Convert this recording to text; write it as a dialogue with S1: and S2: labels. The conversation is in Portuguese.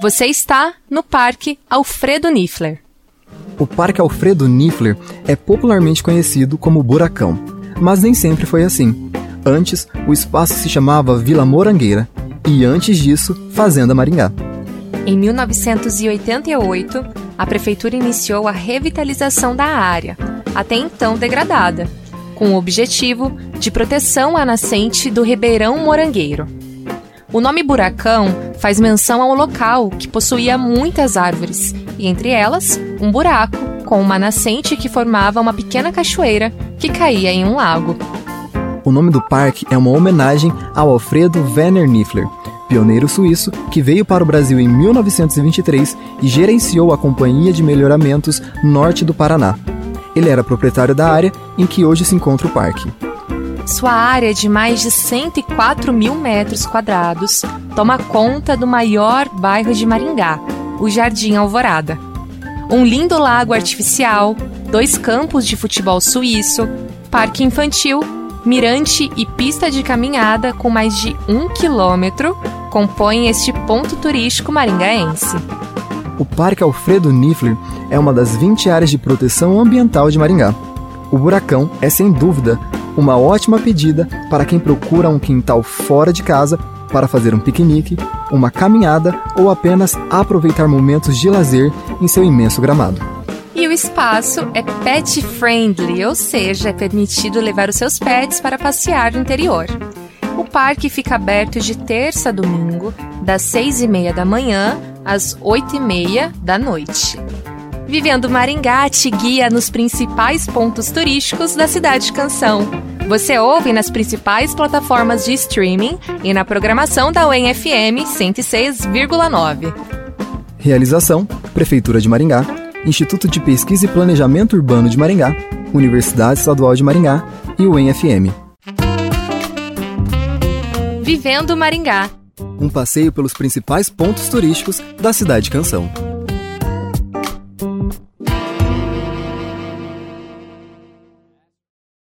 S1: Você está no Parque Alfredo Niffler.
S2: O Parque Alfredo Niffler é popularmente conhecido como Buracão, mas nem sempre foi assim. Antes, o espaço se chamava Vila Morangueira e antes disso, Fazenda Maringá.
S1: Em 1988, a prefeitura iniciou a revitalização da área, até então degradada, com o objetivo de proteção à nascente do Ribeirão Morangueiro. O nome Buracão faz menção ao local que possuía muitas árvores, e entre elas, um buraco com uma nascente que formava uma pequena cachoeira que caía em um lago.
S2: O nome do parque é uma homenagem ao Alfredo Werner Niffler, pioneiro suíço que veio para o Brasil em 1923 e gerenciou a Companhia de Melhoramentos Norte do Paraná. Ele era proprietário da área em que hoje se encontra o parque.
S1: Sua área de mais de 104 mil metros quadrados toma conta do maior bairro de Maringá, o Jardim Alvorada. Um lindo lago artificial, dois campos de futebol suíço, parque infantil, mirante e pista de caminhada com mais de um quilômetro compõem este ponto turístico maringaense.
S2: O Parque Alfredo Niffler é uma das 20 áreas de proteção ambiental de Maringá. O Buracão é, sem dúvida, uma ótima pedida para quem procura um quintal fora de casa para fazer um piquenique, uma caminhada ou apenas aproveitar momentos de lazer em seu imenso gramado.
S1: E o espaço é pet friendly, ou seja, é permitido levar os seus pets para passear no interior. O parque fica aberto de terça a domingo, das seis e meia da manhã às oito e meia da noite. Vivendo Maringá te guia nos principais pontos turísticos da cidade de Canção. Você ouve nas principais plataformas de streaming e na programação da UEM-FM 106,9.
S2: Realização: Prefeitura de Maringá, Instituto de Pesquisa e Planejamento Urbano de Maringá, Universidade Estadual de Maringá e UEM-FM.
S1: Vivendo Maringá.
S2: Um passeio pelos principais pontos turísticos da cidade de Canção.